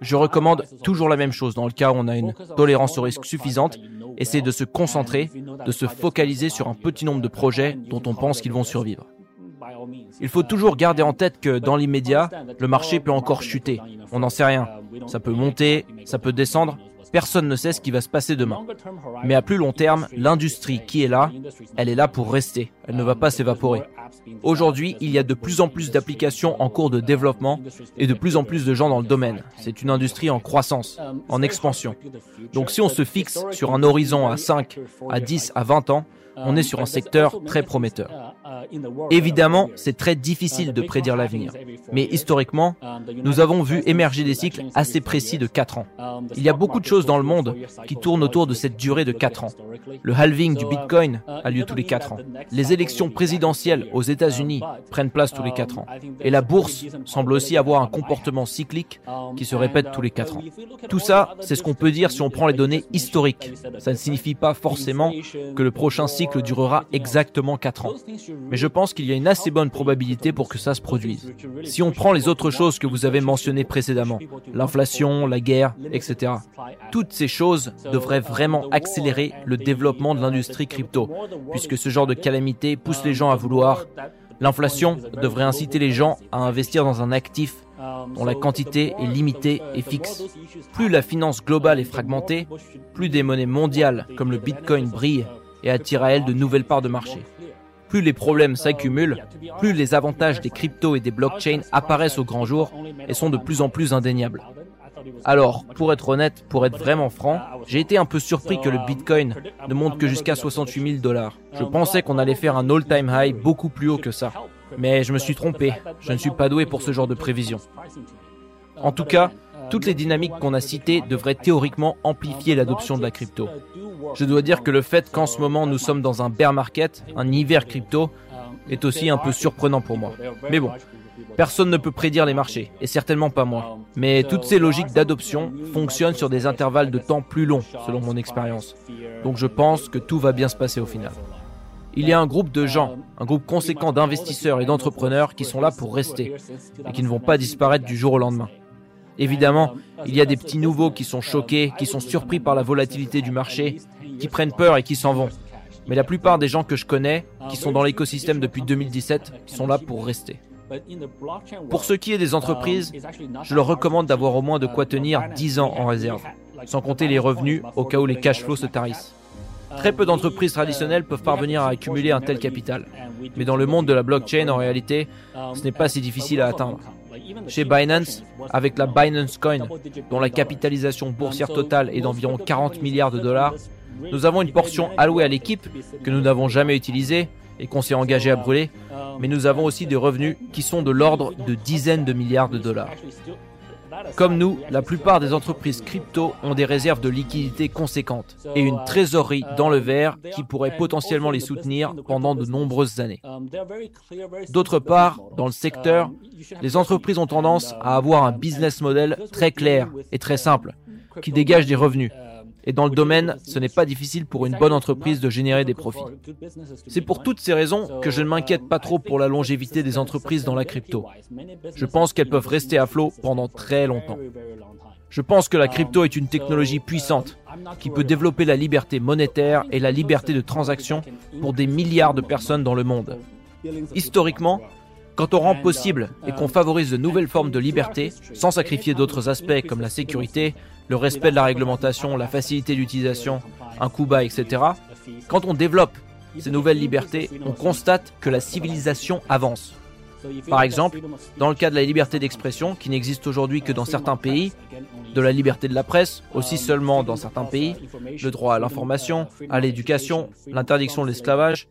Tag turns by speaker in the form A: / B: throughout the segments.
A: Je recommande toujours la même chose dans le cas où on a une tolérance au risque suffisante, essayer de se concentrer, de se focaliser sur un petit nombre de projets dont on pense qu'ils vont survivre. Il faut toujours garder en tête que dans l'immédiat, le marché peut encore chuter. On n'en sait rien. Ça peut monter, ça peut descendre. Personne ne sait ce qui va se passer demain. Mais à plus long terme, l'industrie qui est là, elle est là pour rester. Elle ne va pas s'évaporer. Aujourd'hui, il y a de plus en plus d'applications en cours de développement et de plus en plus de gens dans le domaine. C'est une industrie en croissance, en expansion. Donc si on se fixe sur un horizon à 5, à 10, à 20 ans, on est sur un secteur très prometteur. Évidemment, c'est très difficile de prédire l'avenir, mais historiquement, nous avons vu émerger des cycles assez précis de 4 ans. Il y a beaucoup de choses dans le monde qui tournent autour de cette durée de 4 ans. Le halving du Bitcoin a lieu tous les 4 ans. Les élections présidentielles aux États-Unis prennent place tous les 4 ans. Et la bourse semble aussi avoir un comportement cyclique qui se répète tous les 4 ans. Tout ça, c'est ce qu'on peut dire si on prend les données historiques. Ça ne signifie pas forcément que le prochain cycle durera exactement 4 ans mais je pense qu'il y a une assez bonne probabilité pour que ça se produise. Si on prend les autres choses que vous avez mentionnées précédemment, l'inflation, la guerre, etc., toutes ces choses devraient vraiment accélérer le développement de l'industrie crypto, puisque ce genre de calamité pousse les gens à vouloir. L'inflation devrait inciter les gens à investir dans un actif dont la quantité est limitée et fixe. Plus la finance globale est fragmentée, plus des monnaies mondiales comme le Bitcoin brillent et attirent à elles de nouvelles parts de marché. Plus les problèmes s'accumulent, plus les avantages des cryptos et des blockchains apparaissent au grand jour et sont de plus en plus indéniables. Alors, pour être honnête, pour être vraiment franc, j'ai été un peu surpris que le Bitcoin ne monte que jusqu'à 68 000 dollars. Je pensais qu'on allait faire un all-time high beaucoup plus haut que ça. Mais je me suis trompé, je ne suis pas doué pour ce genre de prévision. En tout cas, toutes les dynamiques qu'on a citées devraient théoriquement amplifier l'adoption de la crypto. Je dois dire que le fait qu'en ce moment nous sommes dans un bear market, un hiver crypto, est aussi un peu surprenant pour moi. Mais bon, personne ne peut prédire les marchés, et certainement pas moi. Mais toutes ces logiques d'adoption fonctionnent sur des intervalles de temps plus longs, selon mon expérience. Donc je pense que tout va bien se passer au final. Il y a un groupe de gens, un groupe conséquent d'investisseurs et d'entrepreneurs qui sont là pour rester, et qui ne vont pas disparaître du jour au lendemain. Évidemment, il y a des petits nouveaux qui sont choqués, qui sont surpris par la volatilité du marché, qui prennent peur et qui s'en vont. Mais la plupart des gens que je connais, qui sont dans l'écosystème depuis 2017, sont là pour rester. Pour ce qui est des entreprises, je leur recommande d'avoir au moins de quoi tenir 10 ans en réserve, sans compter les revenus au cas où les cash flows se tarissent. Très peu d'entreprises traditionnelles peuvent parvenir à accumuler un tel capital. Mais dans le monde de la blockchain, en réalité, ce n'est pas si difficile à atteindre. Chez Binance, avec la Binance Coin, dont la capitalisation boursière totale est d'environ 40 milliards de dollars, nous avons une portion allouée à l'équipe que nous n'avons jamais utilisée et qu'on s'est engagé à brûler, mais nous avons aussi des revenus qui sont de l'ordre de dizaines de milliards de dollars. Comme nous, la plupart des entreprises crypto ont des réserves de liquidités conséquentes et une trésorerie dans le vert qui pourrait potentiellement les soutenir pendant de nombreuses années. D'autre part, dans le secteur, les entreprises ont tendance à avoir un business model très clair et très simple, qui dégage des revenus. Et dans le domaine, ce n'est pas difficile pour une bonne entreprise de générer des profits. C'est pour toutes ces raisons que je ne m'inquiète pas trop pour la longévité des entreprises dans la crypto. Je pense qu'elles peuvent rester à flot pendant très longtemps. Je pense que la crypto est une technologie puissante qui peut développer la liberté monétaire et la liberté de transaction pour des milliards de personnes dans le monde. Historiquement, quand on rend possible et qu'on favorise de nouvelles formes de liberté, sans sacrifier d'autres aspects comme la sécurité, le respect de la réglementation, la facilité d'utilisation, un coup bas, etc., quand on développe ces nouvelles libertés, on constate que la civilisation avance. Par exemple, dans le cas de la liberté d'expression, qui n'existe aujourd'hui que dans certains pays, de la liberté de la presse, aussi seulement dans certains pays, le droit à l'information, à l'éducation, l'interdiction de l'esclavage,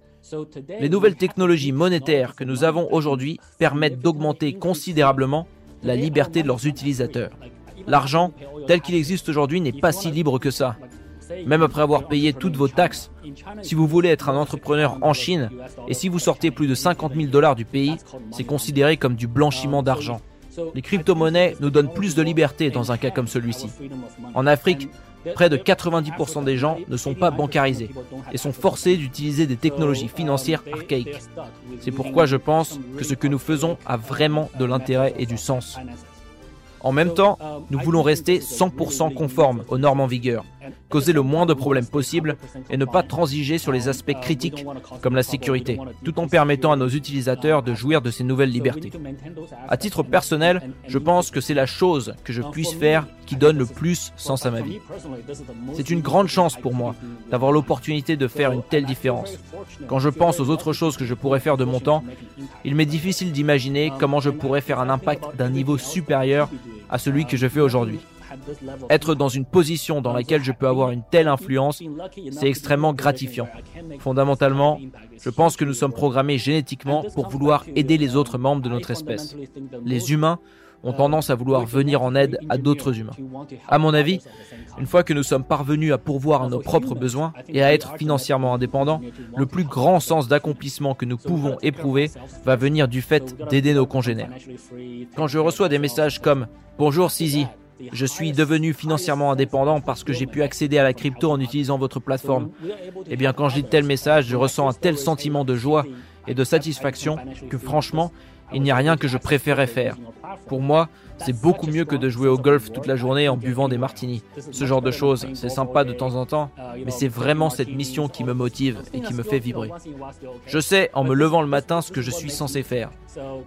A: les nouvelles technologies monétaires que nous avons aujourd'hui permettent d'augmenter considérablement la liberté de leurs utilisateurs. L'argent, tel qu'il existe aujourd'hui, n'est pas si libre que ça. Même après avoir payé toutes vos taxes, si vous voulez être un entrepreneur en Chine et si vous sortez plus de 50 000 dollars du pays, c'est considéré comme du blanchiment d'argent. Les crypto-monnaies nous donnent plus de liberté dans un cas comme celui-ci. En Afrique, près de 90% des gens ne sont pas bancarisés et sont forcés d'utiliser des technologies financières archaïques. C'est pourquoi je pense que ce que nous faisons a vraiment de l'intérêt et du sens. En même temps, nous voulons rester 100% conformes aux normes en vigueur, causer le moins de problèmes possible et ne pas transiger sur les aspects critiques comme la sécurité, tout en permettant à nos utilisateurs de jouir de ces nouvelles libertés. À titre personnel, je pense que c'est la chose que je puisse faire qui donne le plus sens à ma vie. C'est une grande chance pour moi d'avoir l'opportunité de faire une telle différence. Quand je pense aux autres choses que je pourrais faire de mon temps, il m'est difficile d'imaginer comment je pourrais faire un impact d'un niveau supérieur à celui que je fais aujourd'hui. Être dans une position dans laquelle je peux avoir une telle influence, c'est extrêmement gratifiant. Fondamentalement, je pense que nous sommes programmés génétiquement pour vouloir aider les autres membres de notre espèce. Les humains ont tendance à vouloir venir en aide à d'autres humains. À mon avis, une fois que nous sommes parvenus à pourvoir nos propres besoins et à être financièrement indépendants, le plus grand sens d'accomplissement que nous pouvons éprouver va venir du fait d'aider nos congénères. Quand je reçois des messages comme Bonjour Sizi, je suis devenu financièrement indépendant parce que j'ai pu accéder à la crypto en utilisant votre plateforme. Eh bien, quand je lis tel message, je ressens un tel sentiment de joie et de satisfaction que franchement, il n'y a rien que je préférais faire. Pour moi, c'est beaucoup mieux que de jouer au golf toute la journée en buvant des martinis. Ce genre de choses, c'est sympa de temps en temps, mais c'est vraiment cette mission qui me motive et qui me fait vibrer. Je sais en me levant le matin ce que je suis censé faire.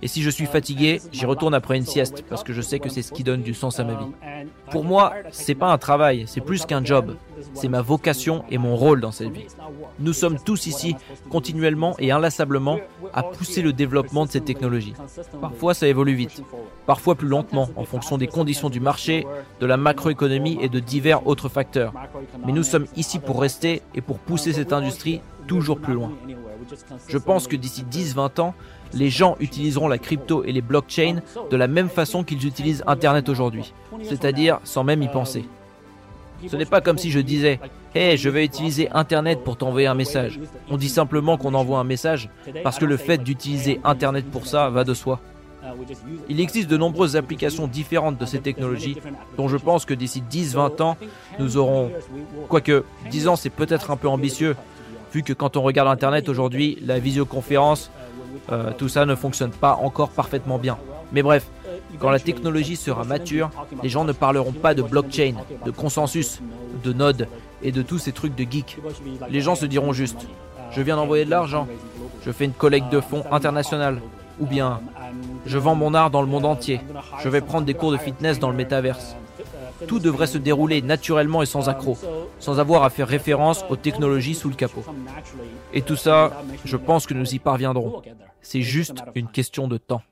A: Et si je suis fatigué, j'y retourne après une sieste parce que je sais que c'est ce qui donne du sens à ma vie. Pour moi, c'est pas un travail, c'est plus qu'un job. C'est ma vocation et mon rôle dans cette vie. Nous sommes tous ici, continuellement et inlassablement, à pousser le développement de cette technologie. Parfois, ça évolue vite, parfois plus lentement, en fonction des conditions du marché, de la macroéconomie et de divers autres facteurs. Mais nous sommes ici pour rester et pour pousser cette industrie toujours plus loin. Je pense que d'ici 10-20 ans, les gens utiliseront la crypto et les blockchains de la même façon qu'ils utilisent Internet aujourd'hui, c'est-à-dire sans même y penser. Ce n'est pas comme si je disais Hey, je vais utiliser Internet pour t'envoyer un message. On dit simplement qu'on envoie un message parce que le fait d'utiliser Internet pour ça va de soi. Il existe de nombreuses applications différentes de ces technologies dont je pense que d'ici 10-20 ans, nous aurons... Quoique, 10 ans c'est peut-être un peu ambitieux, vu que quand on regarde Internet aujourd'hui, la visioconférence, euh, tout ça ne fonctionne pas encore parfaitement bien. Mais bref, quand la technologie sera mature, les gens ne parleront pas de blockchain, de consensus, de nodes et de tous ces trucs de geek. Les gens se diront juste je viens d'envoyer de l'argent, je fais une collecte de fonds internationale, ou bien je vends mon art dans le monde entier, je vais prendre des cours de fitness dans le métaverse. Tout devrait se dérouler naturellement et sans accroc, sans avoir à faire référence aux technologies sous le capot. Et tout ça, je pense que nous y parviendrons. C'est juste une question de temps.